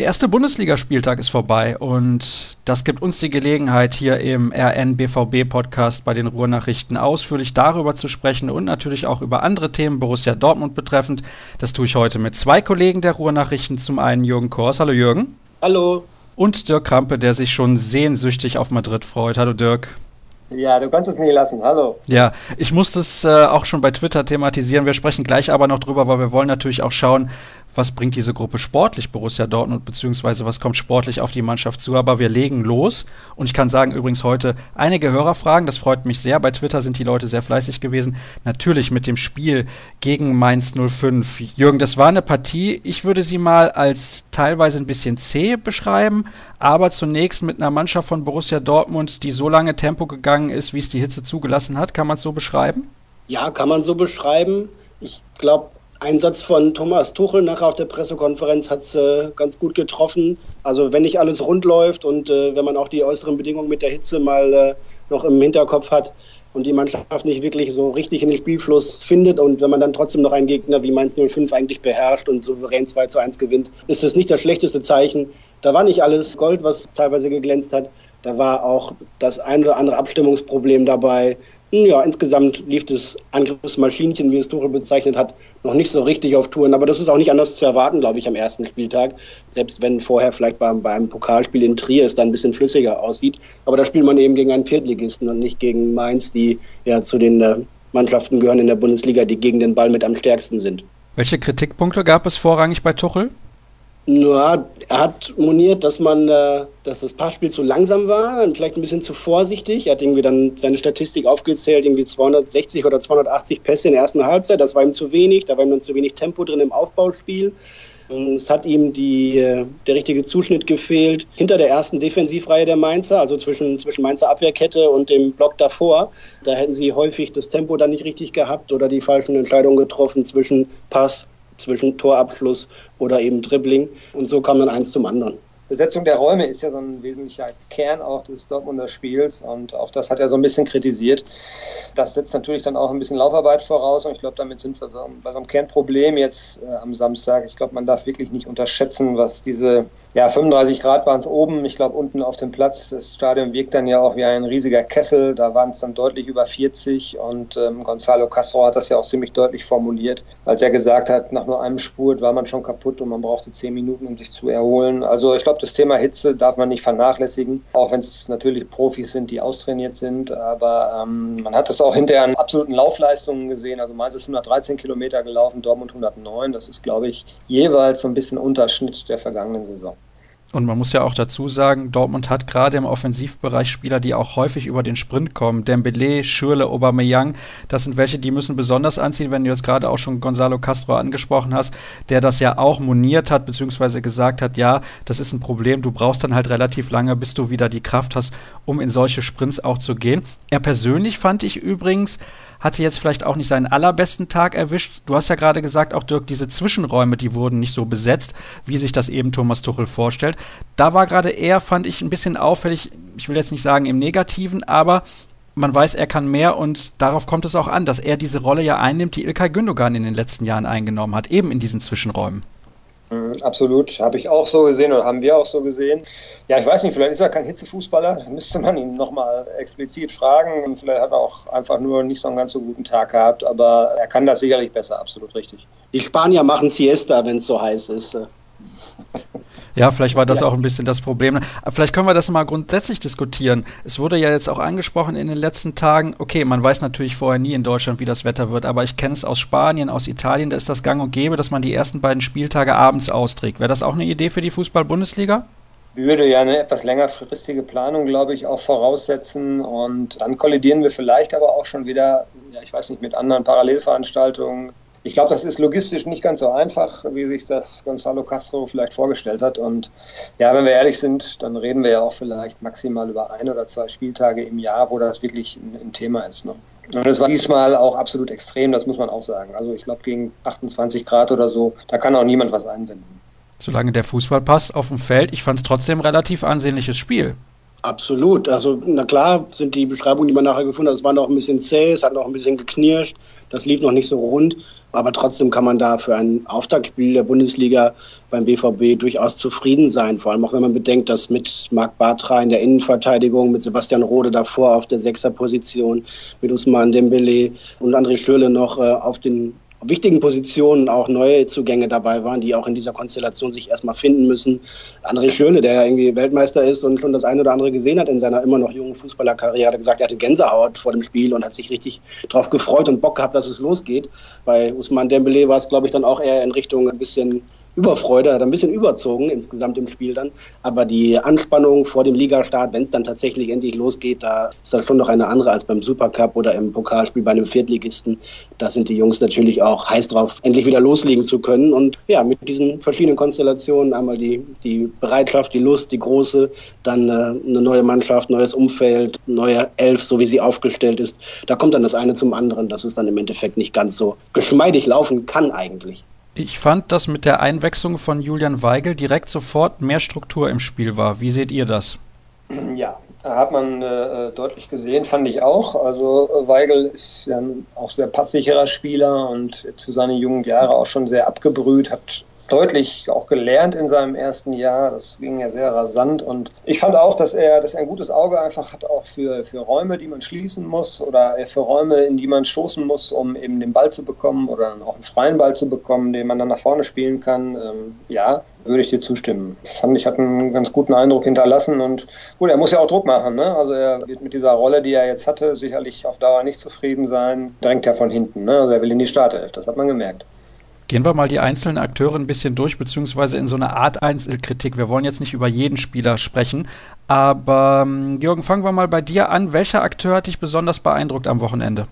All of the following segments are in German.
Der erste Bundesligaspieltag ist vorbei und das gibt uns die Gelegenheit, hier im RN-BVB-Podcast bei den Ruhrnachrichten ausführlich darüber zu sprechen und natürlich auch über andere Themen Borussia Dortmund betreffend. Das tue ich heute mit zwei Kollegen der Ruhrnachrichten. Zum einen Jürgen Kors. Hallo Jürgen. Hallo. Und Dirk Krampe, der sich schon sehnsüchtig auf Madrid freut. Hallo Dirk. Ja, du kannst es nie lassen. Hallo. Ja, ich muss das äh, auch schon bei Twitter thematisieren. Wir sprechen gleich aber noch drüber, weil wir wollen natürlich auch schauen, was bringt diese Gruppe sportlich Borussia Dortmund, beziehungsweise was kommt sportlich auf die Mannschaft zu. Aber wir legen los. Und ich kann sagen, übrigens heute einige Hörerfragen. Das freut mich sehr. Bei Twitter sind die Leute sehr fleißig gewesen. Natürlich mit dem Spiel gegen Mainz 05. Jürgen, das war eine Partie. Ich würde sie mal als teilweise ein bisschen zäh beschreiben, aber zunächst mit einer Mannschaft von Borussia Dortmund, die so lange Tempo gegangen ist, wie es die Hitze zugelassen hat. Kann man es so beschreiben? Ja, kann man so beschreiben. Ich glaube, Einsatz von Thomas Tuchel nachher auf der Pressekonferenz hat es äh, ganz gut getroffen. Also wenn nicht alles rund läuft und äh, wenn man auch die äußeren Bedingungen mit der Hitze mal äh, noch im Hinterkopf hat und die Mannschaft nicht wirklich so richtig in den Spielfluss findet und wenn man dann trotzdem noch einen Gegner wie Mainz 05 eigentlich beherrscht und souverän 2 zu 1 gewinnt, ist das nicht das schlechteste Zeichen. Da war nicht alles Gold, was teilweise geglänzt hat. Da war auch das ein oder andere Abstimmungsproblem dabei. Ja, insgesamt lief das Angriffsmaschinchen, wie es Tuchel bezeichnet hat, noch nicht so richtig auf Touren. Aber das ist auch nicht anders zu erwarten, glaube ich, am ersten Spieltag. Selbst wenn vorher vielleicht beim, beim Pokalspiel in Trier es dann ein bisschen flüssiger aussieht. Aber da spielt man eben gegen einen Viertligisten und nicht gegen Mainz, die ja zu den äh, Mannschaften gehören in der Bundesliga, die gegen den Ball mit am stärksten sind. Welche Kritikpunkte gab es vorrangig bei Tuchel? Ja, er hat moniert, dass man, äh, dass das Passspiel zu langsam war und vielleicht ein bisschen zu vorsichtig. Er hat irgendwie dann seine Statistik aufgezählt, irgendwie 260 oder 280 Pässe in der ersten Halbzeit. Das war ihm zu wenig, da war ihm dann zu wenig Tempo drin im Aufbauspiel. Es hat ihm die, äh, der richtige Zuschnitt gefehlt hinter der ersten Defensivreihe der Mainzer, also zwischen, zwischen Mainzer Abwehrkette und dem Block davor. Da hätten sie häufig das Tempo dann nicht richtig gehabt oder die falschen Entscheidungen getroffen zwischen Pass, zwischen Torabschluss oder eben Dribbling. Und so kam dann eins zum anderen. Besetzung der Räume ist ja so ein wesentlicher Kern auch des Dortmunder Spiels und auch das hat er so ein bisschen kritisiert. Das setzt natürlich dann auch ein bisschen Laufarbeit voraus und ich glaube, damit sind wir so bei so einem Kernproblem jetzt äh, am Samstag. Ich glaube, man darf wirklich nicht unterschätzen, was diese ja, 35 Grad waren es oben. Ich glaube, unten auf dem Platz, das Stadion wirkt dann ja auch wie ein riesiger Kessel. Da waren es dann deutlich über 40 und ähm, Gonzalo Castro hat das ja auch ziemlich deutlich formuliert, als er gesagt hat, nach nur einem Spurt war man schon kaputt und man brauchte 10 Minuten, um sich zu erholen. Also ich glaube, das Thema Hitze darf man nicht vernachlässigen, auch wenn es natürlich Profis sind, die austrainiert sind. Aber ähm, man hat es auch hinterher an absoluten Laufleistungen gesehen. Also Mainz ist 113 Kilometer gelaufen, Dortmund 109. Das ist, glaube ich, jeweils so ein bisschen Unterschnitt der vergangenen Saison. Und man muss ja auch dazu sagen, Dortmund hat gerade im Offensivbereich Spieler, die auch häufig über den Sprint kommen. Dembele, Schürle, Aubameyang, das sind welche, die müssen besonders anziehen, wenn du jetzt gerade auch schon Gonzalo Castro angesprochen hast, der das ja auch moniert hat, beziehungsweise gesagt hat, ja, das ist ein Problem, du brauchst dann halt relativ lange, bis du wieder die Kraft hast, um in solche Sprints auch zu gehen. Er persönlich fand ich übrigens, hatte jetzt vielleicht auch nicht seinen allerbesten Tag erwischt. Du hast ja gerade gesagt, auch Dirk, diese Zwischenräume, die wurden nicht so besetzt, wie sich das eben Thomas Tuchel vorstellt. Da war gerade er, fand ich, ein bisschen auffällig, ich will jetzt nicht sagen im Negativen, aber man weiß, er kann mehr und darauf kommt es auch an, dass er diese Rolle ja einnimmt, die Ilkay Gündogan in den letzten Jahren eingenommen hat, eben in diesen Zwischenräumen. Mhm, absolut, habe ich auch so gesehen oder haben wir auch so gesehen. Ja, ich weiß nicht, vielleicht ist er kein Hitzefußballer, müsste man ihn nochmal explizit fragen und vielleicht hat er auch einfach nur nicht so einen ganz so guten Tag gehabt, aber er kann das sicherlich besser, absolut richtig. Die Spanier machen Siesta, wenn es so heiß ist. Ja, vielleicht war das ja. auch ein bisschen das Problem. Vielleicht können wir das mal grundsätzlich diskutieren. Es wurde ja jetzt auch angesprochen in den letzten Tagen, okay, man weiß natürlich vorher nie in Deutschland, wie das Wetter wird, aber ich kenne es aus Spanien, aus Italien, da ist das gang und gäbe, dass man die ersten beiden Spieltage abends austrägt. Wäre das auch eine Idee für die Fußball-Bundesliga? würde ja eine etwas längerfristige Planung, glaube ich, auch voraussetzen. Und dann kollidieren wir vielleicht aber auch schon wieder, ja, ich weiß nicht, mit anderen Parallelveranstaltungen. Ich glaube, das ist logistisch nicht ganz so einfach, wie sich das Gonzalo Castro vielleicht vorgestellt hat. Und ja, wenn wir ehrlich sind, dann reden wir ja auch vielleicht maximal über ein oder zwei Spieltage im Jahr, wo das wirklich ein, ein Thema ist. Ne? Und es war diesmal auch absolut extrem, das muss man auch sagen. Also ich glaube, gegen 28 Grad oder so, da kann auch niemand was einwenden. Solange der Fußball passt auf dem Feld, ich fand es trotzdem ein relativ ansehnliches Spiel. Absolut. Also, na klar, sind die Beschreibungen, die man nachher gefunden hat, es war noch ein bisschen zäh, es hat noch ein bisschen geknirscht, das lief noch nicht so rund. Aber trotzdem kann man da für ein Auftaktspiel der Bundesliga beim BVB durchaus zufrieden sein. Vor allem auch wenn man bedenkt, dass mit Marc Bartra in der Innenverteidigung, mit Sebastian Rode davor auf der Sechserposition, mit Usman Dembele und André Schürle noch äh, auf den wichtigen Positionen auch neue Zugänge dabei waren, die auch in dieser Konstellation sich erstmal finden müssen. André Schürle, der ja irgendwie Weltmeister ist und schon das eine oder andere gesehen hat in seiner immer noch jungen Fußballerkarriere, hat gesagt, er hatte Gänsehaut vor dem Spiel und hat sich richtig darauf gefreut und Bock gehabt, dass es losgeht. Bei Usman Dembele war es, glaube ich, dann auch eher in Richtung ein bisschen Überfreude, hat ein bisschen überzogen insgesamt im Spiel dann. Aber die Anspannung vor dem Ligastart, wenn es dann tatsächlich endlich losgeht, da ist das schon noch eine andere als beim Supercup oder im Pokalspiel bei einem Viertligisten. Da sind die Jungs natürlich auch heiß drauf, endlich wieder loslegen zu können. Und ja, mit diesen verschiedenen Konstellationen, einmal die, die Bereitschaft, die Lust, die große, dann äh, eine neue Mannschaft, neues Umfeld, neue Elf, so wie sie aufgestellt ist. Da kommt dann das eine zum anderen, dass es dann im Endeffekt nicht ganz so geschmeidig laufen kann eigentlich. Ich fand, dass mit der Einwechslung von Julian Weigel direkt sofort mehr Struktur im Spiel war. Wie seht ihr das? Ja, hat man äh, deutlich gesehen, fand ich auch. Also Weigel ist ja auch sehr passsicherer Spieler und zu seinen jungen Jahren auch schon sehr abgebrüht, hat deutlich auch gelernt in seinem ersten Jahr. Das ging ja sehr rasant und ich fand auch, dass er, dass er ein gutes Auge einfach hat auch für, für Räume, die man schließen muss oder für Räume, in die man stoßen muss, um eben den Ball zu bekommen oder auch einen freien Ball zu bekommen, den man dann nach vorne spielen kann. Ähm, ja, würde ich dir zustimmen. Fand ich, hat einen ganz guten Eindruck hinterlassen und gut, er muss ja auch Druck machen. Ne? Also er wird mit dieser Rolle, die er jetzt hatte, sicherlich auf Dauer nicht zufrieden sein. Drängt ja von hinten. Ne? Also er will in die Startelf, das hat man gemerkt. Gehen wir mal die einzelnen Akteure ein bisschen durch, beziehungsweise in so eine Art Einzelkritik. Wir wollen jetzt nicht über jeden Spieler sprechen, aber ähm, Jürgen, fangen wir mal bei dir an. Welcher Akteur hat dich besonders beeindruckt am Wochenende?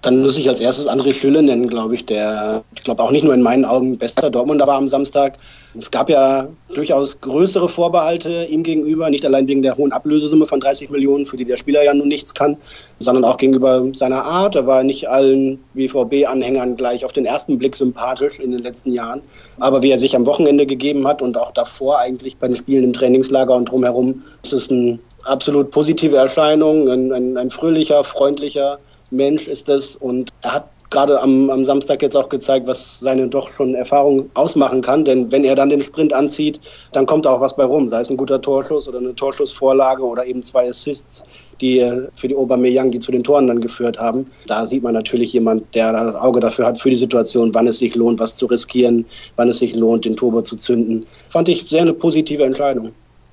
Dann muss ich als erstes André Schülle nennen, glaube ich, der, ich glaube auch nicht nur in meinen Augen bester Dortmunder war am Samstag. Es gab ja durchaus größere Vorbehalte ihm gegenüber, nicht allein wegen der hohen Ablösesumme von 30 Millionen, für die der Spieler ja nun nichts kann, sondern auch gegenüber seiner Art. Er war nicht allen BVB-Anhängern gleich auf den ersten Blick sympathisch in den letzten Jahren. Aber wie er sich am Wochenende gegeben hat und auch davor eigentlich bei den Spielen im Trainingslager und drumherum, ist es eine absolut positive Erscheinung, ein, ein, ein fröhlicher, freundlicher, Mensch ist es und er hat gerade am, am Samstag jetzt auch gezeigt, was seine doch schon Erfahrung ausmachen kann. Denn wenn er dann den Sprint anzieht, dann kommt auch was bei rum. Sei es ein guter Torschuss oder eine Torschussvorlage oder eben zwei Assists, die für die Aubameyang, die zu den Toren dann geführt haben. Da sieht man natürlich jemand, der das Auge dafür hat für die Situation, wann es sich lohnt, was zu riskieren, wann es sich lohnt, den Turbo zu zünden. Fand ich sehr eine positive Entscheidung.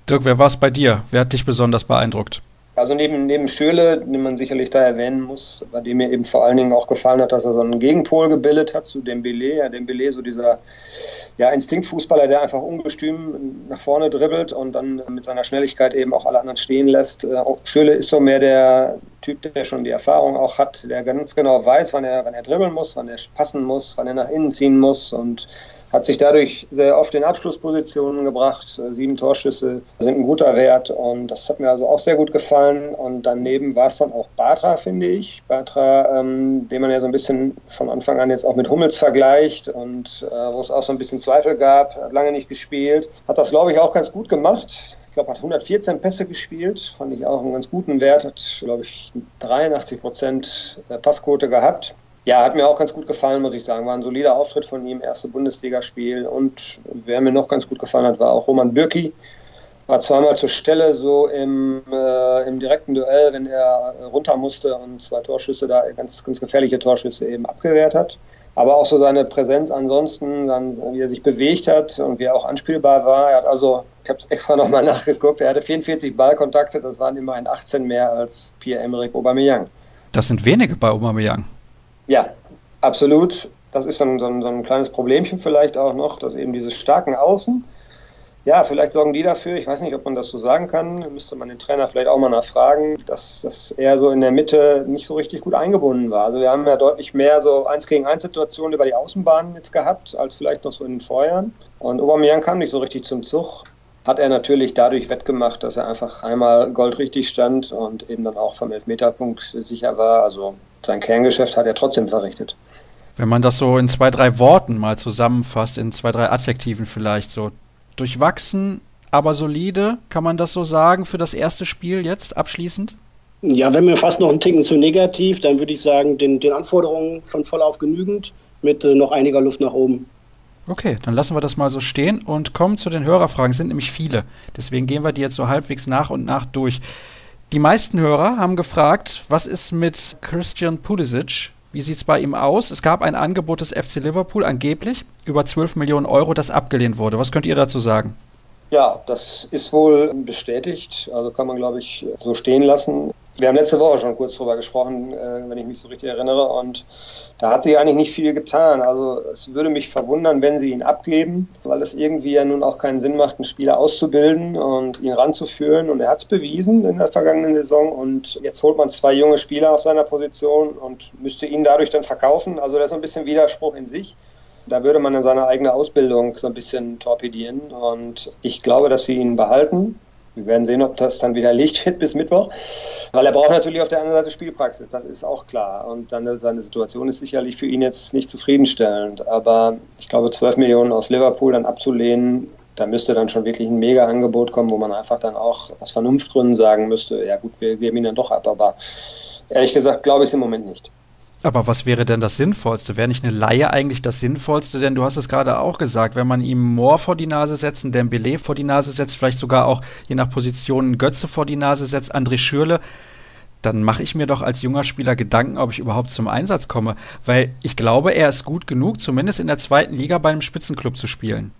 Dirk, wer war es bei dir? Wer hat dich besonders beeindruckt? Also neben, neben Schöle, den man sicherlich da erwähnen muss, bei dem mir eben vor allen Dingen auch gefallen hat, dass er so einen Gegenpol gebildet hat zu Dembele. Ja, Dembele, so dieser ja, Instinktfußballer, der einfach ungestüm nach vorne dribbelt und dann mit seiner Schnelligkeit eben auch alle anderen stehen lässt. Äh, Schöle ist so mehr der Typ, der schon die Erfahrung auch hat, der ganz genau weiß, wann er, wann er dribbeln muss, wann er passen muss, wann er nach innen ziehen muss und hat sich dadurch sehr oft in Abschlusspositionen gebracht. Sieben Torschüsse sind ein guter Wert und das hat mir also auch sehr gut gefallen. Und daneben war es dann auch Batra, finde ich. Batra, ähm, den man ja so ein bisschen von Anfang an jetzt auch mit Hummels vergleicht und äh, wo es auch so ein bisschen Zweifel gab, hat lange nicht gespielt. Hat das, glaube ich, auch ganz gut gemacht. Ich glaube, hat 114 Pässe gespielt, fand ich auch einen ganz guten Wert, hat, glaube ich, 83 Prozent Passquote gehabt. Ja, hat mir auch ganz gut gefallen, muss ich sagen. War ein solider Auftritt von ihm, erste Bundesligaspiel. Und wer mir noch ganz gut gefallen hat, war auch Roman Bürki. War zweimal zur Stelle so im, äh, im direkten Duell, wenn er runter musste und zwei Torschüsse da, ganz, ganz gefährliche Torschüsse eben abgewehrt hat. Aber auch so seine Präsenz ansonsten, dann, wie er sich bewegt hat und wie er auch anspielbar war. Er hat also, ich habe es extra nochmal nachgeguckt, er hatte 44 Ballkontakte, das waren immerhin 18 mehr als Pierre-Emerick Aubameyang. Das sind wenige bei Aubameyang. Ja, absolut. Das ist so ein, so, ein, kleines Problemchen vielleicht auch noch, dass eben diese starken Außen, ja, vielleicht sorgen die dafür, ich weiß nicht, ob man das so sagen kann, müsste man den Trainer vielleicht auch mal nachfragen, dass, dass er so in der Mitte nicht so richtig gut eingebunden war. Also wir haben ja deutlich mehr so eins gegen eins Situationen über die Außenbahnen jetzt gehabt, als vielleicht noch so in den Vorjahren. Und Aubameyang kam nicht so richtig zum Zug hat er natürlich dadurch wettgemacht, dass er einfach einmal goldrichtig stand und eben dann auch vom Elfmeterpunkt sicher war. Also sein Kerngeschäft hat er trotzdem verrichtet. Wenn man das so in zwei, drei Worten mal zusammenfasst, in zwei, drei Adjektiven vielleicht so. Durchwachsen, aber solide. Kann man das so sagen für das erste Spiel jetzt abschließend? Ja, wenn mir fast noch ein Ticken zu negativ, dann würde ich sagen, den, den Anforderungen schon voll auf genügend mit äh, noch einiger Luft nach oben. Okay, dann lassen wir das mal so stehen und kommen zu den Hörerfragen. Es sind nämlich viele. Deswegen gehen wir die jetzt so halbwegs nach und nach durch. Die meisten Hörer haben gefragt, was ist mit Christian Pulisic? Wie sieht es bei ihm aus? Es gab ein Angebot des FC Liverpool, angeblich über 12 Millionen Euro, das abgelehnt wurde. Was könnt ihr dazu sagen? Ja, das ist wohl bestätigt. Also kann man, glaube ich, so stehen lassen. Wir haben letzte Woche schon kurz drüber gesprochen, äh, wenn ich mich so richtig erinnere. Und da hat sich eigentlich nicht viel getan. Also es würde mich verwundern, wenn sie ihn abgeben, weil es irgendwie ja nun auch keinen Sinn macht, einen Spieler auszubilden und ihn ranzuführen. Und er hat es bewiesen in der vergangenen Saison. Und jetzt holt man zwei junge Spieler auf seiner Position und müsste ihn dadurch dann verkaufen. Also das ist ein bisschen Widerspruch in sich. Da würde man dann seine eigene Ausbildung so ein bisschen torpedieren. Und ich glaube, dass sie ihn behalten. Wir werden sehen, ob das dann wieder Licht wird bis Mittwoch. Weil er braucht natürlich auf der anderen Seite Spielpraxis, das ist auch klar. Und dann, seine Situation ist sicherlich für ihn jetzt nicht zufriedenstellend. Aber ich glaube, 12 Millionen aus Liverpool dann abzulehnen, da müsste dann schon wirklich ein Mega-Angebot kommen, wo man einfach dann auch aus Vernunftgründen sagen müsste, ja gut, wir geben ihn dann doch ab. Aber ehrlich gesagt glaube ich es im Moment nicht. Aber was wäre denn das Sinnvollste? Wäre nicht eine Laie eigentlich das Sinnvollste? Denn du hast es gerade auch gesagt, wenn man ihm Moore vor die Nase setzt, einen Dembele vor die Nase setzt, vielleicht sogar auch je nach Position Götze vor die Nase setzt, André Schürle, dann mache ich mir doch als junger Spieler Gedanken, ob ich überhaupt zum Einsatz komme. Weil ich glaube, er ist gut genug, zumindest in der zweiten Liga bei einem Spitzenclub zu spielen.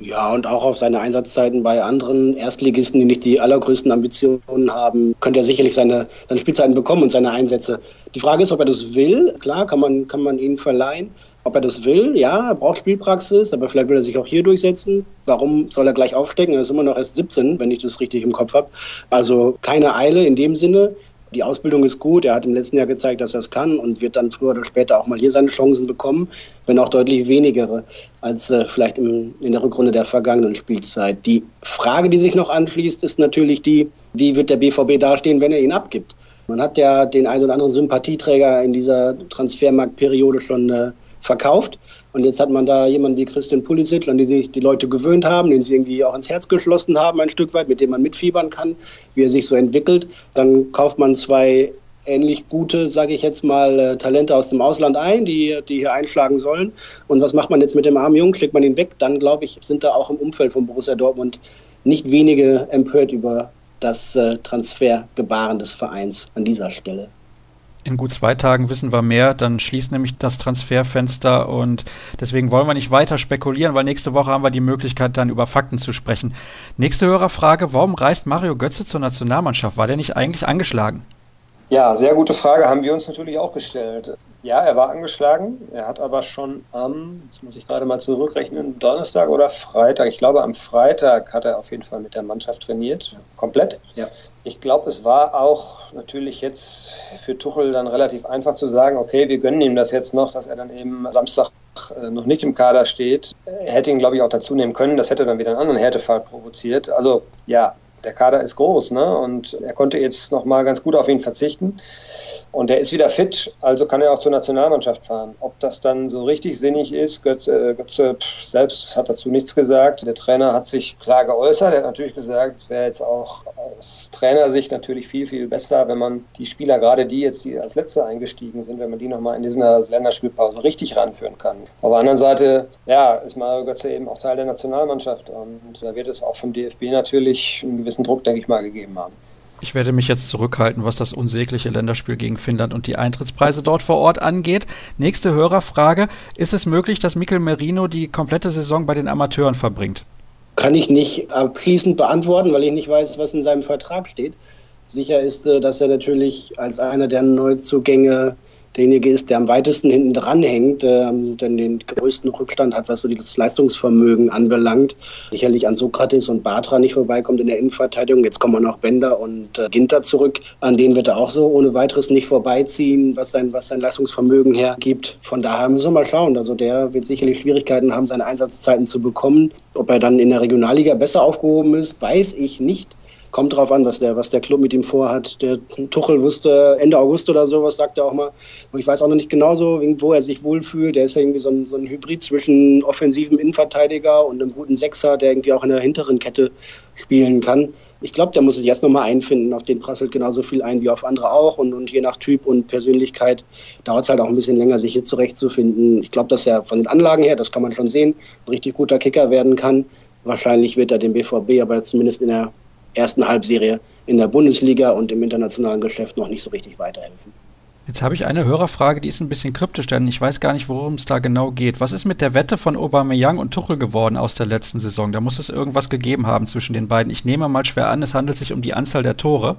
Ja, und auch auf seine Einsatzzeiten bei anderen Erstligisten, die nicht die allergrößten Ambitionen haben, könnte er sicherlich seine, seine Spielzeiten bekommen und seine Einsätze. Die Frage ist, ob er das will. Klar, kann man, kann man ihn verleihen. Ob er das will, ja, er braucht Spielpraxis, aber vielleicht will er sich auch hier durchsetzen. Warum soll er gleich aufstecken? Er ist immer noch erst 17, wenn ich das richtig im Kopf habe. Also keine Eile in dem Sinne. Die Ausbildung ist gut. Er hat im letzten Jahr gezeigt, dass er es kann und wird dann früher oder später auch mal hier seine Chancen bekommen, wenn auch deutlich weniger als äh, vielleicht im, in der Rückrunde der vergangenen Spielzeit. Die Frage, die sich noch anschließt, ist natürlich die, wie wird der BVB dastehen, wenn er ihn abgibt? Man hat ja den einen oder anderen Sympathieträger in dieser Transfermarktperiode schon äh, verkauft. Und jetzt hat man da jemanden wie Christian Pulisic, an den sich die Leute gewöhnt haben, den sie irgendwie auch ins Herz geschlossen haben, ein Stück weit, mit dem man mitfiebern kann, wie er sich so entwickelt. Dann kauft man zwei ähnlich gute, sage ich jetzt mal, äh, Talente aus dem Ausland ein, die, die hier einschlagen sollen. Und was macht man jetzt mit dem armen Jungen? Schlägt man ihn weg? Dann, glaube ich, sind da auch im Umfeld von Borussia Dortmund nicht wenige empört über das äh, Transfergebaren des Vereins an dieser Stelle in gut zwei Tagen wissen wir mehr, dann schließt nämlich das Transferfenster und deswegen wollen wir nicht weiter spekulieren, weil nächste Woche haben wir die Möglichkeit, dann über Fakten zu sprechen. Nächste Hörerfrage, warum reist Mario Götze zur Nationalmannschaft? War der nicht eigentlich angeschlagen? Ja, sehr gute Frage, haben wir uns natürlich auch gestellt. Ja, er war angeschlagen. Er hat aber schon am, jetzt muss ich gerade mal zurückrechnen, Donnerstag oder Freitag, ich glaube am Freitag hat er auf jeden Fall mit der Mannschaft trainiert, komplett. Ja. Ich glaube, es war auch natürlich jetzt für Tuchel dann relativ einfach zu sagen, okay, wir gönnen ihm das jetzt noch, dass er dann eben Samstag äh, noch nicht im Kader steht. Er hätte ihn, glaube ich, auch dazu nehmen können. Das hätte dann wieder einen anderen Härtefall provoziert. Also ja, der Kader ist groß, ne? Und er konnte jetzt nochmal ganz gut auf ihn verzichten. Und er ist wieder fit, also kann er auch zur Nationalmannschaft fahren. Ob das dann so richtig sinnig ist, Götze, Götze selbst hat dazu nichts gesagt. Der Trainer hat sich klar geäußert. Er hat natürlich gesagt, es wäre jetzt auch aus Trainersicht natürlich viel, viel besser, wenn man die Spieler, gerade die jetzt, die als Letzte eingestiegen sind, wenn man die nochmal in dieser Länderspielpause richtig ranführen kann. Auf der anderen Seite, ja, ist Mario Götze eben auch Teil der Nationalmannschaft. Und da wird es auch vom DFB natürlich einen gewissen Druck, denke ich mal, gegeben haben. Ich werde mich jetzt zurückhalten, was das unsägliche Länderspiel gegen Finnland und die Eintrittspreise dort vor Ort angeht. Nächste Hörerfrage. Ist es möglich, dass Mikel Merino die komplette Saison bei den Amateuren verbringt? Kann ich nicht abschließend beantworten, weil ich nicht weiß, was in seinem Vertrag steht. Sicher ist, äh, dass er natürlich als einer der Neuzugänge derjenige ist, der am weitesten hinten dran hängt, ähm, denn den größten Rückstand hat, was so das Leistungsvermögen anbelangt. Sicherlich an Sokrates und Batra nicht vorbeikommt in der Innenverteidigung. Jetzt kommen noch Bender und äh, Ginter zurück. An denen wird er auch so ohne weiteres nicht vorbeiziehen, was sein, was sein Leistungsvermögen hergibt. Von daher müssen wir mal schauen. Also der wird sicherlich Schwierigkeiten haben, seine Einsatzzeiten zu bekommen. Ob er dann in der Regionalliga besser aufgehoben ist, weiß ich nicht. Kommt drauf an, was der, was der Club mit ihm vorhat. Der Tuchel wusste Ende August oder sowas, sagt er auch mal. Und ich weiß auch noch nicht genau so, wo er sich wohlfühlt. Der ist ja irgendwie so ein, so ein Hybrid zwischen offensivem Innenverteidiger und einem guten Sechser, der irgendwie auch in der hinteren Kette spielen kann. Ich glaube, der muss sich jetzt nochmal einfinden. Auf den prasselt genauso viel ein wie auf andere auch. Und, und je nach Typ und Persönlichkeit dauert es halt auch ein bisschen länger, sich hier zurechtzufinden. Ich glaube, dass er von den Anlagen her, das kann man schon sehen, ein richtig guter Kicker werden kann. Wahrscheinlich wird er dem BVB aber zumindest in der ersten Halbserie in der Bundesliga und im internationalen Geschäft noch nicht so richtig weiterhelfen. Jetzt habe ich eine Hörerfrage, die ist ein bisschen kryptisch, denn ich weiß gar nicht, worum es da genau geht. Was ist mit der Wette von Aubameyang und Tuchel geworden aus der letzten Saison? Da muss es irgendwas gegeben haben zwischen den beiden. Ich nehme mal schwer an, es handelt sich um die Anzahl der Tore.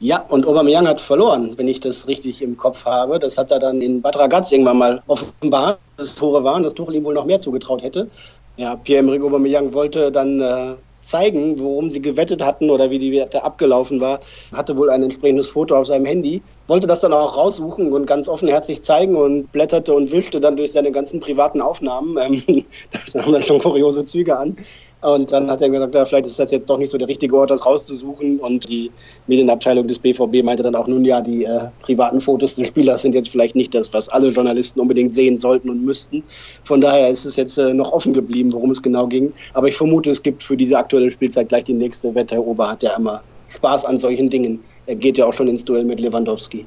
Ja, und Aubameyang hat verloren, wenn ich das richtig im Kopf habe. Das hat er dann in Bad Ragaz irgendwann mal offenbart, dass es Tore waren, dass Tuchel ihm wohl noch mehr zugetraut hätte. Ja, Pierre-Emerick Aubameyang wollte dann äh, zeigen, worum sie gewettet hatten oder wie die Wette abgelaufen war, hatte wohl ein entsprechendes Foto auf seinem Handy, wollte das dann auch raussuchen und ganz offenherzig zeigen und blätterte und wischte dann durch seine ganzen privaten Aufnahmen. Ähm, das nahm dann schon kuriose Züge an. Und dann hat er gesagt, ja, vielleicht ist das jetzt doch nicht so der richtige Ort, das rauszusuchen. Und die Medienabteilung des BVB meinte dann auch, nun ja, die äh, privaten Fotos des Spielers sind jetzt vielleicht nicht das, was alle Journalisten unbedingt sehen sollten und müssten. Von daher ist es jetzt äh, noch offen geblieben, worum es genau ging. Aber ich vermute, es gibt für diese aktuelle Spielzeit gleich die nächste Wette. Herr Ober hat ja immer Spaß an solchen Dingen. Er geht ja auch schon ins Duell mit Lewandowski.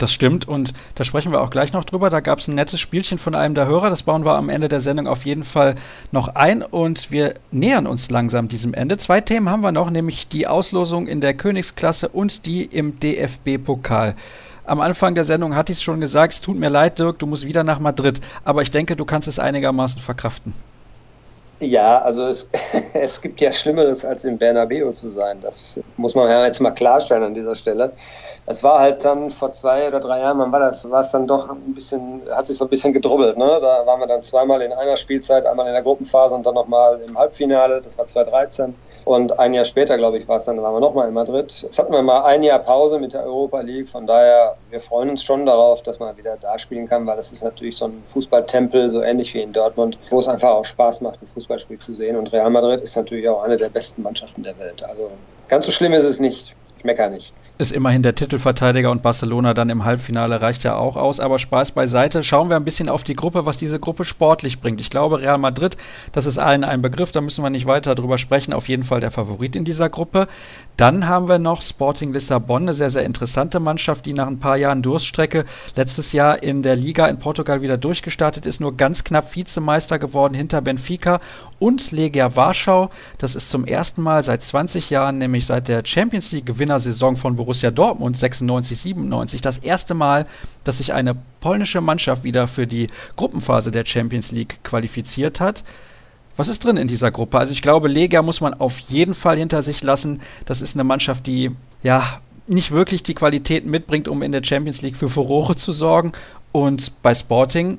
Das stimmt und da sprechen wir auch gleich noch drüber. Da gab es ein nettes Spielchen von einem der Hörer. Das bauen wir am Ende der Sendung auf jeden Fall noch ein und wir nähern uns langsam diesem Ende. Zwei Themen haben wir noch, nämlich die Auslosung in der Königsklasse und die im DFB-Pokal. Am Anfang der Sendung hatte ich es schon gesagt, es tut mir leid, Dirk, du musst wieder nach Madrid. Aber ich denke, du kannst es einigermaßen verkraften. Ja, also es, es gibt ja Schlimmeres, als im Bernabeu zu sein. Das muss man ja jetzt mal klarstellen an dieser Stelle. Es war halt dann vor zwei oder drei Jahren, man war das, war es dann doch ein bisschen, hat sich so ein bisschen gedrubbelt. Ne? Da waren wir dann zweimal in einer Spielzeit, einmal in der Gruppenphase und dann nochmal im Halbfinale. Das war 2013. Und ein Jahr später, glaube ich, war es dann, da waren wir nochmal in Madrid. Jetzt hatten wir mal ein Jahr Pause mit der Europa League. Von daher, wir freuen uns schon darauf, dass man wieder da spielen kann, weil das ist natürlich so ein Fußballtempel, so ähnlich wie in Dortmund, wo es einfach auch Spaß macht, ein Fußballspiel zu sehen. Und Real Madrid ist natürlich auch eine der besten Mannschaften der Welt. Also ganz so schlimm ist es nicht. Ich meckere nicht. Ist immerhin der Titelverteidiger und Barcelona dann im Halbfinale reicht ja auch aus. Aber Spaß beiseite. Schauen wir ein bisschen auf die Gruppe, was diese Gruppe sportlich bringt. Ich glaube, Real Madrid, das ist allen ein Begriff, da müssen wir nicht weiter drüber sprechen. Auf jeden Fall der Favorit in dieser Gruppe. Dann haben wir noch Sporting Lissabon, eine sehr, sehr interessante Mannschaft, die nach ein paar Jahren Durststrecke letztes Jahr in der Liga in Portugal wieder durchgestartet ist, nur ganz knapp Vizemeister geworden hinter Benfica und Legia Warschau. Das ist zum ersten Mal seit 20 Jahren, nämlich seit der Champions League Gewinnersaison von Borussia Dortmund 96, 97, das erste Mal, dass sich eine polnische Mannschaft wieder für die Gruppenphase der Champions League qualifiziert hat. Was ist drin in dieser Gruppe? Also ich glaube, Lega muss man auf jeden Fall hinter sich lassen. Das ist eine Mannschaft, die ja nicht wirklich die Qualitäten mitbringt, um in der Champions League für Furore zu sorgen. Und bei Sporting,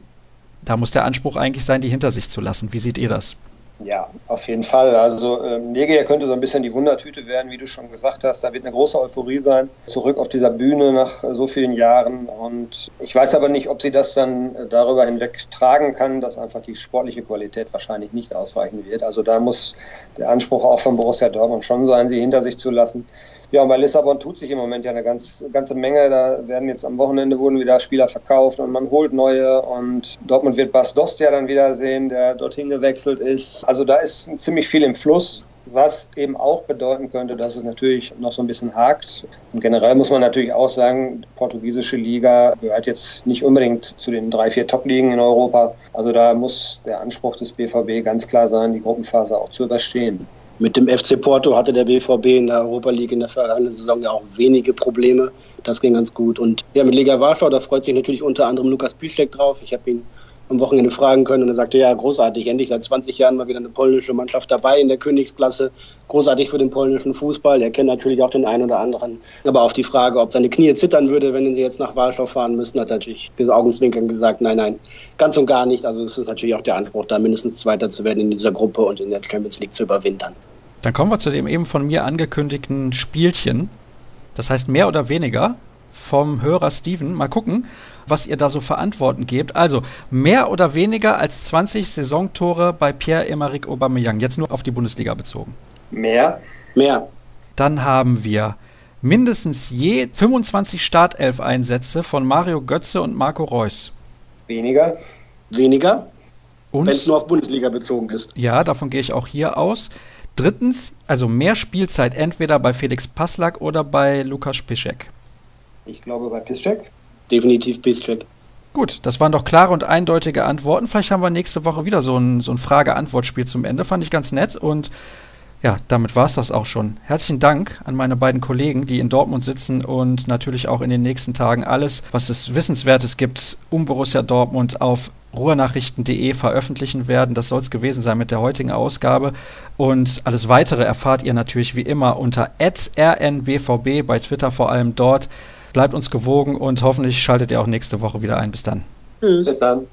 da muss der Anspruch eigentlich sein, die hinter sich zu lassen. Wie seht ihr das? Ja, auf jeden Fall. Also ähm, könnte so ein bisschen die Wundertüte werden, wie du schon gesagt hast. Da wird eine große Euphorie sein, zurück auf dieser Bühne nach so vielen Jahren. Und ich weiß aber nicht, ob sie das dann darüber hinweg tragen kann, dass einfach die sportliche Qualität wahrscheinlich nicht ausreichen wird. Also da muss der Anspruch auch von Borussia Dortmund schon sein, sie hinter sich zu lassen. Ja, und bei Lissabon tut sich im Moment ja eine ganz, ganze Menge. Da werden jetzt am Wochenende wurden wieder Spieler verkauft und man holt neue. Und Dortmund wird Bas Dost ja dann wiedersehen, der dorthin gewechselt ist. Also da ist ziemlich viel im Fluss. Was eben auch bedeuten könnte, dass es natürlich noch so ein bisschen hakt. Und generell muss man natürlich auch sagen, die portugiesische Liga gehört jetzt nicht unbedingt zu den drei, vier Top-Ligen in Europa. Also da muss der Anspruch des BVB ganz klar sein, die Gruppenphase auch zu überstehen. Mit dem FC Porto hatte der BVB in der Europa League in der vergangenen Saison ja auch wenige Probleme. Das ging ganz gut. Und ja, mit Liga Warschau, da freut sich natürlich unter anderem Lukas Piszczek drauf. Ich habe ihn am Wochenende fragen können und er sagte, ja, großartig, endlich seit 20 Jahren mal wieder eine polnische Mannschaft dabei in der Königsklasse. Großartig für den polnischen Fußball. Er kennt natürlich auch den einen oder anderen. Aber auf die Frage, ob seine Knie zittern würde, wenn sie jetzt nach Warschau fahren müssen, hat er natürlich bis Augenzwinkern gesagt, nein, nein, ganz und gar nicht. Also es ist natürlich auch der Anspruch, da mindestens Zweiter zu werden in dieser Gruppe und in der Champions League zu überwintern. Dann kommen wir zu dem eben von mir angekündigten Spielchen. Das heißt mehr oder weniger vom Hörer Steven. Mal gucken, was ihr da so verantworten gebt. Also mehr oder weniger als 20 Saisontore bei Pierre-Emerick Aubameyang. Jetzt nur auf die Bundesliga bezogen. Mehr. Mehr. Dann haben wir mindestens je 25 Startelf-Einsätze von Mario Götze und Marco Reus. Weniger. Weniger. Wenn es nur auf Bundesliga bezogen ist. Ja, davon gehe ich auch hier aus. Drittens, also mehr Spielzeit entweder bei Felix Passlack oder bei Lukas Piszek. Ich glaube bei Piszek. Definitiv Piszek. Gut, das waren doch klare und eindeutige Antworten. Vielleicht haben wir nächste Woche wieder so ein, so ein Frage-Antwort-Spiel zum Ende. Fand ich ganz nett und ja, damit war es das auch schon. Herzlichen Dank an meine beiden Kollegen, die in Dortmund sitzen und natürlich auch in den nächsten Tagen alles, was es Wissenswertes gibt, um Borussia Dortmund auf ruhrnachrichten.de veröffentlichen werden. Das soll es gewesen sein mit der heutigen Ausgabe. Und alles weitere erfahrt ihr natürlich wie immer unter rnbvb bei Twitter vor allem dort. Bleibt uns gewogen und hoffentlich schaltet ihr auch nächste Woche wieder ein. Bis dann. Tschüss. Bis dann.